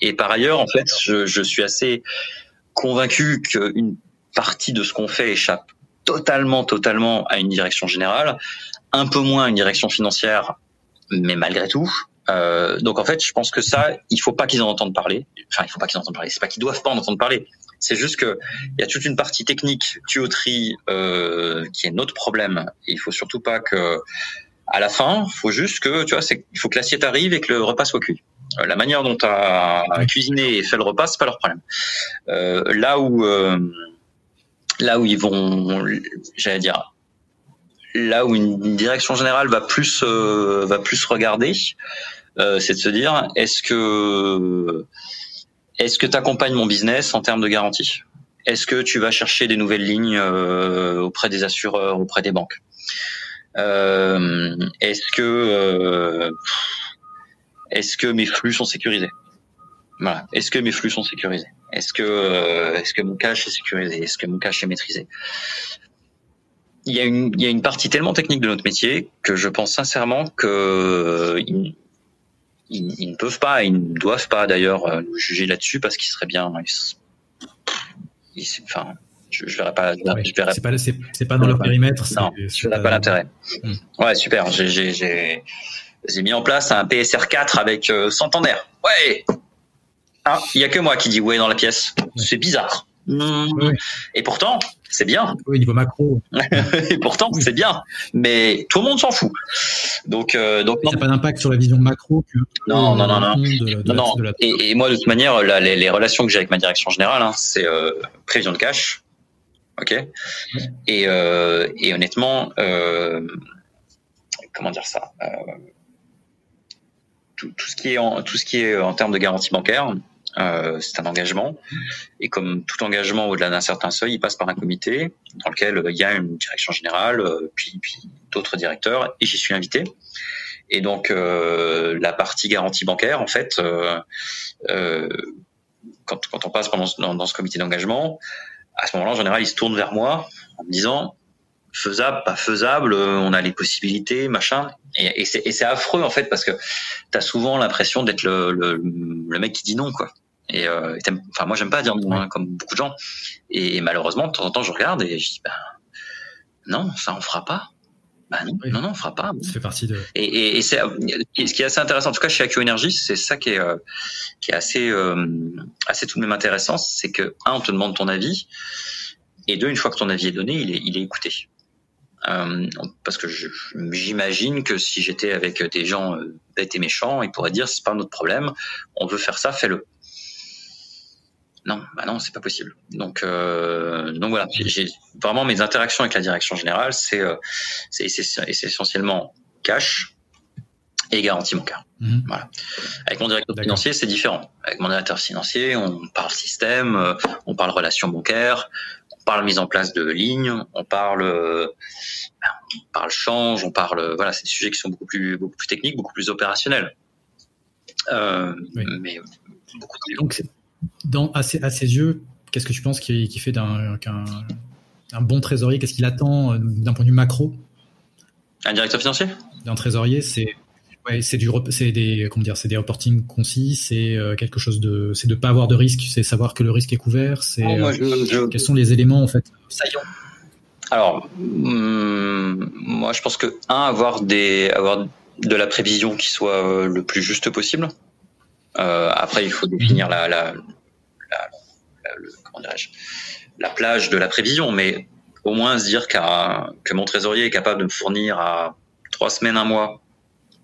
B: Et par ailleurs, en fait, je, je suis assez convaincu qu'une partie de ce qu'on fait échappe totalement, totalement à une direction générale, un peu moins à une direction financière, mais malgré tout. Euh, donc en fait, je pense que ça, il faut pas qu'ils en entendent parler. Enfin, il faut pas qu'ils en entendent parler. C'est pas qu'ils doivent pas en entendre parler. C'est juste que il y a toute une partie technique, tuyauterie, euh, qui est notre problème. Et il faut surtout pas que, à la fin, faut juste que, tu vois, c'est, il faut que l'assiette arrive et que le repas soit cuit. Euh, la manière dont tu as cuisiné et fait le repas, c'est pas leur problème. Euh, là où, euh, là où ils vont, j'allais dire, là où une direction générale va plus, euh, va plus regarder, euh, c'est de se dire, est-ce que est-ce que tu accompagnes mon business en termes de garantie? Est-ce que tu vas chercher des nouvelles lignes euh, auprès des assureurs, auprès des banques? Euh, Est-ce que euh, est-ce que mes flux sont sécurisés? Voilà. Est-ce que mes flux sont sécurisés? Est-ce que est-ce que mon cash est sécurisé? Est-ce que mon cash est maîtrisé? Il y, a une, il y a une partie tellement technique de notre métier que je pense sincèrement que ils, ne peuvent pas, ils ne doivent pas d'ailleurs euh, nous juger là-dessus parce qu'ils seraient bien. enfin, je, je verrais pas.
A: je verrais, c'est pas, c'est, pas dans leur périmètre.
B: Non, je verrais pas l'intérêt. Hmm. Ouais, super. J'ai, j'ai, j'ai, j'ai mis en place un PSR 4 avec euh, Santander. Ouais. Ah, il y a que moi qui dis ouais dans la pièce. C'est bizarre. Hmm. Et pourtant, c'est bien.
A: Oui, niveau macro.
B: et pourtant, c'est bien. Mais tout le monde s'en fout. Donc, euh, donc
A: ça n'a pas d'impact sur la vision macro que
B: non, non, non, non, non. et, et, moi, de toute manière, les, les, relations que j'ai avec ma direction générale, hein, c'est euh, prévision de cash, ok. Et, euh, et honnêtement, euh, comment dire ça euh, tout, tout, ce qui est en tout ce qui est en termes de garantie bancaire, euh, c'est un engagement. Et comme tout engagement au-delà d'un certain seuil, il passe par un comité dans lequel euh, il y a une direction générale, euh, puis, puis d'autres directeurs, et j'y suis invité. Et donc la partie garantie bancaire, en fait, quand, quand, on passe pendant, dans, dans ce comité d'engagement, à ce moment-là, en général, ils se tournent vers moi en me disant faisable, pas faisable, on a les possibilités, machin. Et, et c'est affreux en fait parce que tu as souvent l'impression d'être le, le, le, mec qui dit non quoi. Et euh, enfin moi j'aime pas dire non hein, comme beaucoup de gens. Et, malheureusement de temps en temps je regarde et je dis ben non ça on fera pas. Ben non, non, non, on fera pas.
A: Ça fait partie de.
B: Et, et, et c'est ce qui est assez intéressant, en tout cas chez AQ Energy, c'est ça qui est euh, qui est assez euh, assez tout de même intéressant, c'est que un on te demande ton avis, et deux une fois que ton avis est donné, il est il est écouté. Euh, parce que j'imagine que si j'étais avec des gens bêtes et méchants, ils pourraient dire c'est pas notre problème, on veut faire ça, fais-le. Non, bah non, c'est pas possible. Donc, euh, donc voilà, j'ai vraiment mes interactions avec la direction générale, c'est euh, c'est essentiellement cash et garantie bancaire. Mmh. Voilà. Avec mon directeur financier, c'est différent. Avec mon directeur financier, on parle système, euh, on parle relations bancaires, parle mise en place de lignes, on parle, on parle change, on parle, voilà, c'est des sujets qui sont beaucoup plus, beaucoup plus techniques, beaucoup plus opérationnels. Euh, Mais
A: beaucoup Donc, dans, à, ses, à ses yeux, qu'est-ce que tu penses qui, qui fait d'un un bon trésorier Qu'est-ce qu'il attend euh, d'un point de vue macro?
B: Un directeur financier?
A: D'un trésorier, c'est Ouais, c'est du, c'est des, comment dire, c'est des reporting concis, c'est euh, quelque chose de, c'est de pas avoir de risque, c'est savoir que le risque est couvert, c'est oh, euh, quels sont les éléments en fait
B: saillants? Alors, hum, moi je pense que un, avoir des, avoir de la prévision qui soit le plus juste possible. Après, il faut définir la, la, la, comment la plage de la prévision, mais au moins se dire que mon trésorier est capable de me fournir à trois semaines, un mois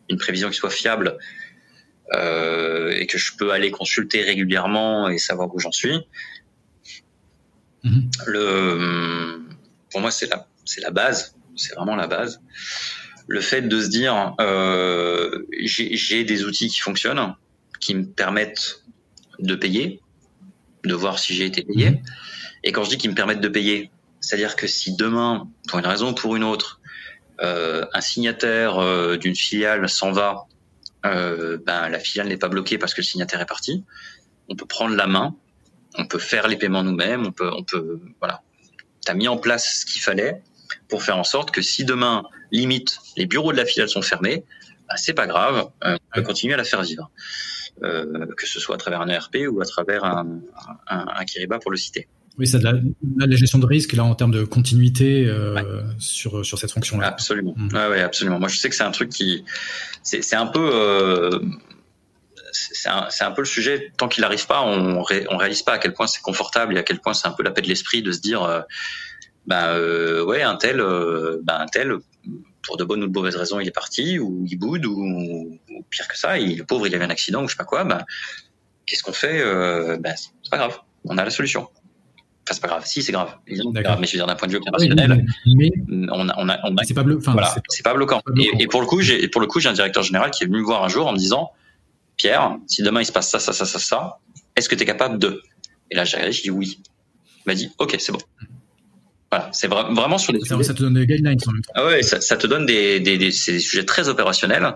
B: une prévision qui soit fiable euh, et que je peux aller consulter régulièrement et savoir où j'en suis. Mhm. Le, pour moi, c'est la, c'est la base, c'est vraiment la base. Le fait de se dire, euh, j'ai des outils qui fonctionnent, qui me permettent de payer, de voir si j'ai été payé. Mhm. Et quand je dis qu'ils me permettent de payer, c'est-à-dire que si demain, pour une raison ou pour une autre, euh, un signataire euh, d'une filiale s'en va, euh, ben, la filiale n'est pas bloquée parce que le signataire est parti. On peut prendre la main, on peut faire les paiements nous-mêmes, on peut, on peut, voilà. T'as mis en place ce qu'il fallait pour faire en sorte que si demain, limite, les bureaux de la filiale sont fermés, ben, c'est pas grave, on peut continuer à la faire vivre. Euh, que ce soit à travers un ERP ou à travers un, un, un Kiriba pour le citer.
A: Oui, c'est de la, la, gestion de risque là en termes de continuité euh, sur sur cette fonction-là.
B: Absolument. Mm. Ouais, ouais, absolument. Moi, je sais que c'est un truc qui c'est un peu euh, c'est un, un, peu le sujet. Tant qu'il n'arrive pas, on ré, on réalise pas à quel point c'est confortable et à quel point c'est un peu la paix de l'esprit de se dire euh, ben ouais un tel ben un tel pour de bonnes ou de mauvaises raisons il est parti ou il boude ou, ou pire que ça, il, le pauvre il a eu un accident ou je sais pas quoi. Ben qu'est-ce qu'on fait euh, Ben c'est pas grave, on a la solution. Enfin, c'est pas grave. Si, c'est grave. grave. Mais je veux dire, d'un point de vue opérationnel, mais, on a, on a, on a
A: c'est pas,
B: voilà, pas, bloquant. Pas bloquant. Et, et, pour le coup, j'ai, pour le coup, j'ai un directeur général qui est venu me voir un jour en me disant, Pierre, si demain il se passe ça, ça, ça, ça, ça, est-ce que tu es capable de? Et là, j'ai regardé, j'ai dit oui. Il m'a dit, ok, c'est bon. Voilà, c'est vra vraiment sur des.
A: Ça, ça, te donne des guidelines en même temps.
B: Ah ouais, ça, ça te donne des, des, des, des, sujets très opérationnels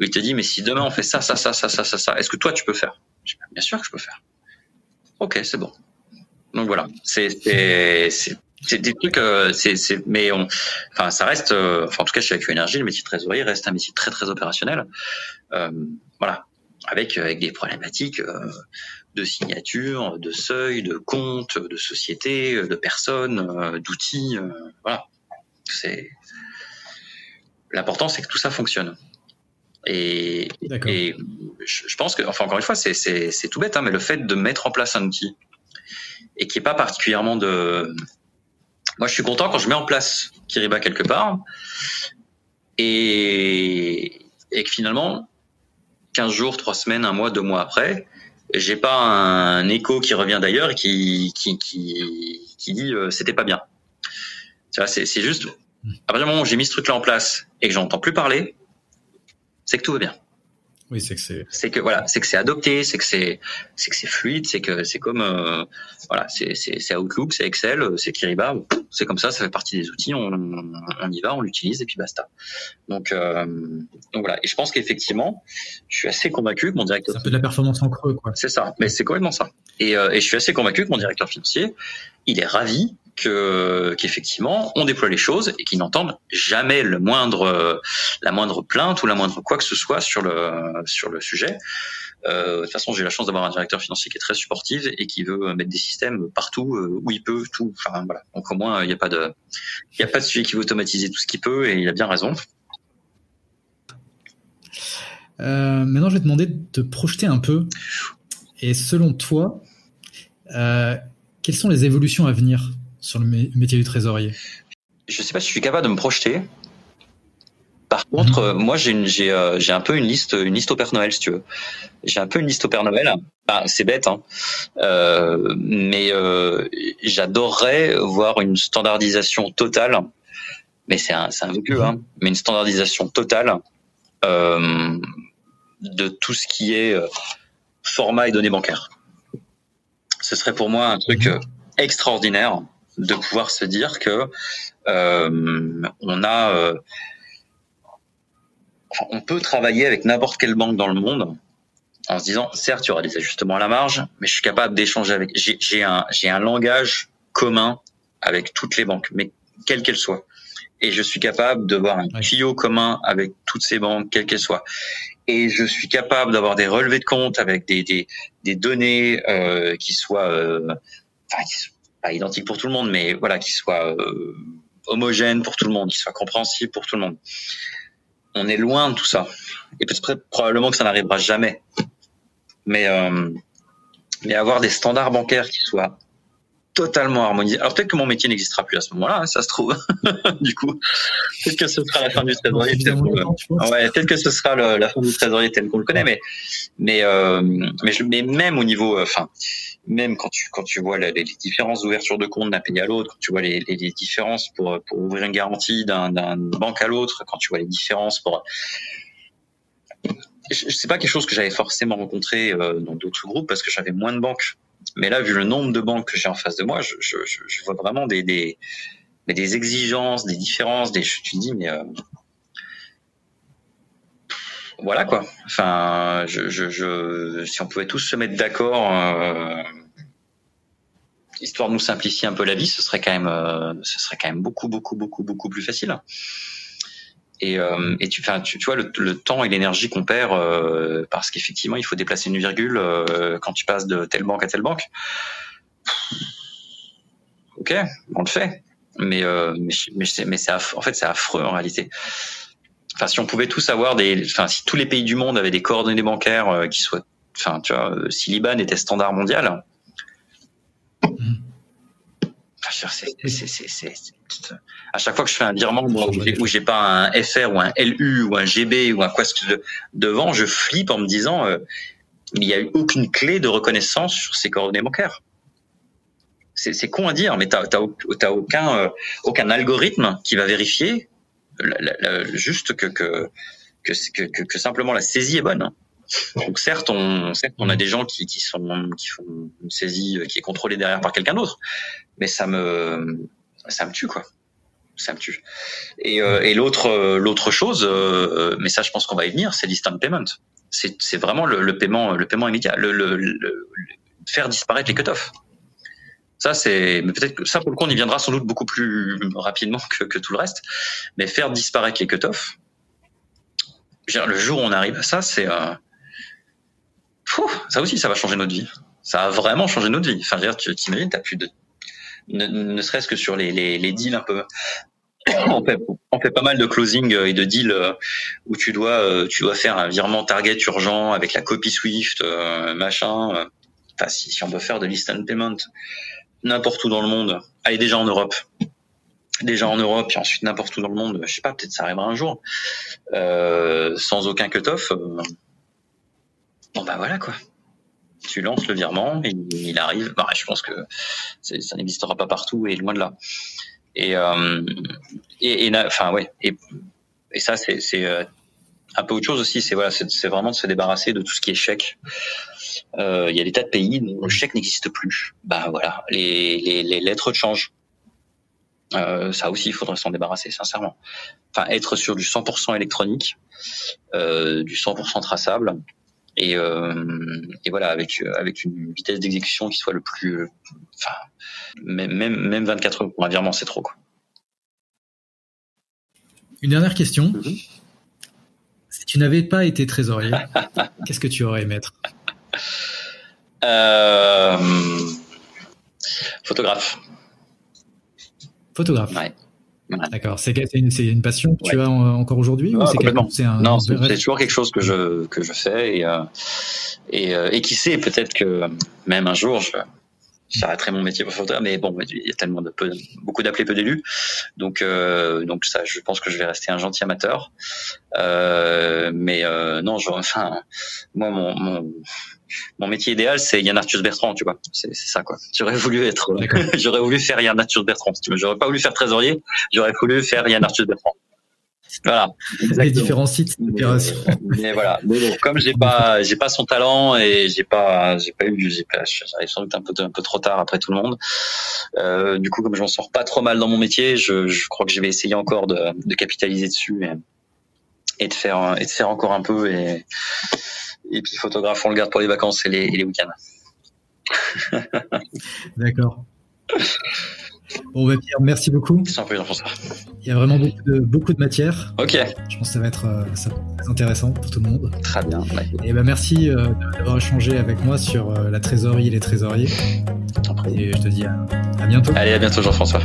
B: où il te dit, mais si demain on fait ça, ça, ça, ça, ça, ça, ça, est-ce que toi tu peux faire? Bien sûr que je peux faire. Ok, c'est bon. Donc voilà, c'est c'est des trucs, euh, c'est mais on, enfin ça reste, euh, enfin en tout cas chez AQ Energy, le métier de trésorier reste un métier très très opérationnel. Euh, voilà, avec avec des problématiques euh, de signature, de seuil, de compte, de société, de personnes, euh, d'outils. voilà, c'est l'important, c'est que tout ça fonctionne. Et, et je pense que, enfin encore une fois, c'est tout bête, hein, mais le fait de mettre en place un outil et qui est pas particulièrement de. Moi, je suis content quand je mets en place Kiriba quelque part et, et que finalement, 15 jours, 3 semaines, un mois, deux mois après, j'ai pas un écho qui revient d'ailleurs et qui, qui, qui, qui dit euh, c'était pas bien. C'est juste, à partir du moment où j'ai mis ce truc-là en place et que j'entends plus parler, c'est que tout va bien.
A: Oui, c'est que c'est.
B: C'est que voilà, c'est que c'est adopté, c'est que c'est, c'est que c'est fluide, c'est que c'est comme euh, voilà, c'est c'est Outlook, c'est Excel, c'est Kiriba, c'est comme ça, ça fait partie des outils, on, on y va, on l'utilise et puis basta. Donc euh, donc voilà, et je pense qu'effectivement, je suis assez convaincu que mon directeur.
A: C'est un peu de la performance en creux, quoi.
B: C'est ça, mais c'est complètement ça. Et, euh, et je suis assez convaincu que mon directeur financier, il est ravi que qu'effectivement on déploie les choses et qu'ils n'entendent jamais la moindre plainte ou la moindre quoi que ce soit sur le sujet. Euh, de toute façon, j'ai la chance d'avoir un directeur financier qui est très supportif et qui veut mettre des systèmes partout euh, où il peut, tout. Enfin voilà. Donc au moins, il n'y a pas de, il y a pas de sujet qui veut automatiser tout ce qu'il peut et il a bien raison.
A: Euh, maintenant, je vais te demander de te projeter un peu. Et selon toi, quelles sont les évolutions à venir? Sur le métier du trésorier
B: Je ne sais pas si je suis capable de me projeter. Par contre, mhm. euh, moi, j'ai euh, j'ai un peu une liste, une liste au Père Noël, si tu veux. J'ai un peu une liste au Père Noël. c'est bête, hein. Euh, mais j'adorerais voir une standardisation totale. Mais c'est un, c'est un vécu, mhm. hein. Mais une standardisation totale de tout ce qui est format et données bancaires. Ce serait pour moi un truc mhm. extraordinaire de pouvoir se dire que euh, on a, euh, on peut travailler avec n'importe quelle banque dans le monde en se disant, certes, il y aura des ajustements à la marge, mais je suis capable d'échanger avec. J'ai un, j'ai un langage commun avec toutes les banques, mais quelles qu'elles soient. Et je suis capable de voir un tuyau commun avec toutes ces banques, quelles qu'elles soient. Et je suis capable d'avoir des relevés de compte avec des, des, des données euh, qui soient, euh, enfin, qui pas identique pour tout le monde, mais voilà, qu'il soit euh, homogène pour tout le monde, qu'il soit compréhensible pour tout le monde. On est loin de tout ça. Et peut-être probablement que ça n'arrivera jamais. Mais, euh, mais avoir des standards bancaires qui soient totalement harmonisé. Alors peut-être que mon métier n'existera plus à ce moment-là, hein, ça se trouve. du coup, peut-être que ce sera la fin du trésorier. Peut-être que ce sera la fin du trésorier tel qu'on le connaît, mais mais euh, mais, je, mais même au niveau, euh, enfin, même quand tu quand tu vois les, différences d'ouverture de compte d'un pays à l'autre, quand tu vois les, les, différences pour pour ouvrir une garantie d'un banque à l'autre, quand tu vois les différences pour c'est pas quelque chose que j'avais forcément rencontré euh, dans d'autres groupes parce que j'avais moins de banques mais là, vu le nombre de banques que j'ai en face de moi, je, je, je vois vraiment des, des, des, exigences, des différences, des. Tu te dis, mais euh, voilà quoi. Enfin, je, je, si on pouvait tous se mettre d'accord, euh, histoire de nous simplifier un peu la vie, ce serait quand même, euh, ce serait quand même beaucoup, beaucoup, beaucoup, beaucoup plus facile. Et, euh, tu, tu, tu vois le, temps et l'énergie qu'on perd parce qu'effectivement il faut déplacer une virgule quand tu passes de telle banque à telle banque. Ok, on le fait, mais mais mais en fait c'est affreux en réalité. Enfin si on pouvait tous avoir des, enfin si tous les pays du monde avaient des coordonnées bancaires qui soient, enfin tu vois, si l'IBAN était standard mondial. Mmh c'est, à chaque fois que je fais un virement où j'ai pas un FR ou un LU ou un GB ou un quoi devant, je flippe en me disant euh, il n'y a eu aucune clé de reconnaissance sur ces coordonnées bancaires. C'est, con à dire, mais tu n'as aucun, euh, aucun algorithme qui va vérifier juste que simplement la saisie est bonne. Donc certes, on, a des gens qui, sont, qui font une saisie qui est contrôlée derrière par quelqu'un d'autre, mais ça me, tue quoi. Ça me tue. Et, euh, euh, l'autre chose, euh, mais ça, je pense qu'on va y venir, c'est l'instant payment. C'est, vraiment le, paiement, immédiat, faire disparaître les cut-offs. Ça, c'est, peut-être pour le coup, on y viendra sans doute beaucoup plus rapidement que, tout le reste. Mais faire disparaître les cut-offs, le jour où on arrive à ça, c'est, euh, ça aussi, ça va changer notre vie. Ça a vraiment changé notre vie. Enfin, tu t'imagines, t'as plus de, ne, serait-ce que sur les, deals un peu. On fait, pas mal de closing et de deals euh, où tu dois, euh, tu dois faire un virement target urgent avec la copie Swift, euh, machin. Enfin, si, on doit faire de l'instant payment n'importe où dans le monde, allez déjà en Europe, déjà en Europe, puis ensuite n'importe où dans le monde, je sais pas, peut-être ça arrivera un jour, euh, sans aucun cut-off. Bon bah voilà quoi. Tu lances le virement, et il arrive. Bah, je pense que ça n'existera pas partout et loin de là. Et euh, et, enfin ouais. Et, ça c'est c'est euh, un peu autre chose aussi, c'est voilà, c'est vraiment de se débarrasser de tout ce qui est chèque. Euh, il y a des tas de pays où le chèque n'existe plus. Bah voilà, les, les, les lettres de change. Euh, ça aussi, il faudrait s'en débarrasser, sincèrement. Enfin, être sur du 100% électronique, euh, du 100% traçable, et, et voilà, avec avec une vitesse d'exécution qui soit le plus, enfin, même même 24 heures pour un virement, c'est trop quoi.
A: Une dernière question. Mhm. Si tu n'avais pas été trésorier, qu'est-ce que tu aurais aimé être
B: euh... Photographe.
A: Photographe. Ouais. D'accord. C'est une, une, passion que tu as encore aujourd'hui
B: ah, c'est un Non, c'est toujours quelque chose que je que je fais et euh, et, euh, et, qui sait peut-être que même un jour je j'arrêterai mon métier pour photographe, mais bon, il y a tellement de peu, beaucoup d'appelés, peu d'élus, donc euh, donc ça, je pense que je vais rester un gentil amateur. Euh, mais euh, non, enfin, moi mon, mon mon métier idéal, c'est Yann Arthus Bertrand, tu vois. C'est ça, quoi. J'aurais voulu être, j'aurais voulu faire Yann Arthus Bertrand. J'aurais pas voulu faire trésorier, j'aurais voulu faire Yann Arthus Bertrand. Voilà.
A: Les différents sites
B: d'opération. Mais, voilà. comme j'ai pas, j'ai pas son talent et j'ai pas, j'ai pas eu, j'ai pas, j'arrive sans doute un peu, un peu trop tard après tout le monde. Euh, du coup, comme je m'en sors pas trop mal dans mon métier, je, je crois que je vais essayer encore de, de capitaliser dessus et, et, de faire, et de faire encore un peu et, et puis photographe, on le garde pour les vacances et les, et les week-ends.
A: D'accord. Bon, bah, Pierre, merci beaucoup. Il y a vraiment beaucoup de, beaucoup de matière.
B: Ok.
A: Je pense que ça va être euh, très intéressant pour tout le monde.
B: Très bien.
A: Et ben merci euh, d'avoir échangé avec moi sur euh, la trésorerie et les trésoriers. Et je te dis à bientôt.
B: Allez, à bientôt Jean-François.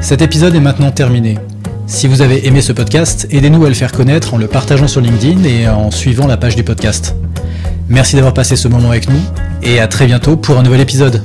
A: Cet épisode est maintenant terminé. Si vous avez aimé ce podcast, aidez-nous à le faire connaître en le partageant sur LinkedIn et en suivant la page du podcast. Merci d'avoir passé ce moment avec nous et à très bientôt pour un nouvel épisode.